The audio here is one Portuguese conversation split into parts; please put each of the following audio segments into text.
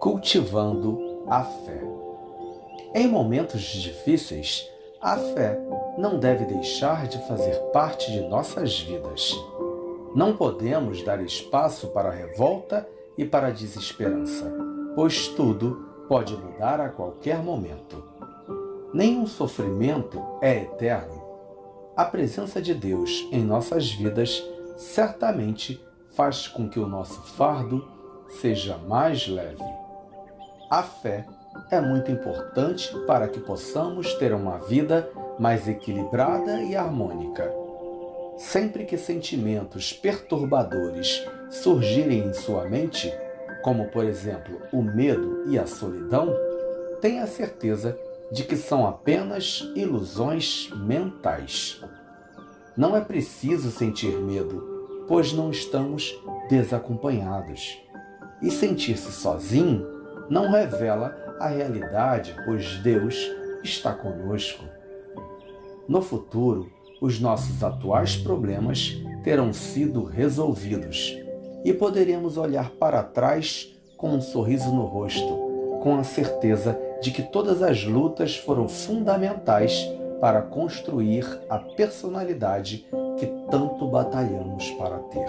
cultivando a fé. Em momentos difíceis, a fé não deve deixar de fazer parte de nossas vidas. Não podemos dar espaço para a revolta e para a desesperança, pois tudo pode mudar a qualquer momento. Nenhum sofrimento é eterno. A presença de Deus em nossas vidas certamente faz com que o nosso fardo seja mais leve. A fé é muito importante para que possamos ter uma vida mais equilibrada e harmônica. Sempre que sentimentos perturbadores surgirem em sua mente, como por exemplo o medo e a solidão, tenha certeza de que são apenas ilusões mentais. Não é preciso sentir medo, pois não estamos desacompanhados. E sentir-se sozinho não revela a realidade, pois Deus está conosco. No futuro, os nossos atuais problemas terão sido resolvidos e poderemos olhar para trás com um sorriso no rosto, com a certeza de que todas as lutas foram fundamentais para construir a personalidade que tanto batalhamos para ter.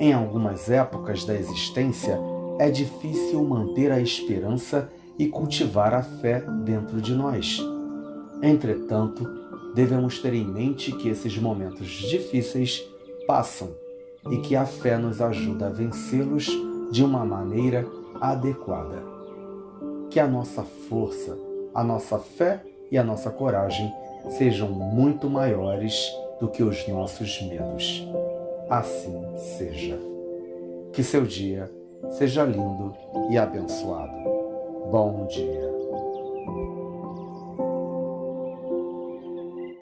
Em algumas épocas da existência, é difícil manter a esperança e cultivar a fé dentro de nós. Entretanto, devemos ter em mente que esses momentos difíceis passam e que a fé nos ajuda a vencê-los de uma maneira adequada. Que a nossa força, a nossa fé e a nossa coragem sejam muito maiores do que os nossos medos. Assim seja. Que seu dia seja lindo e abençoado. Bom dia.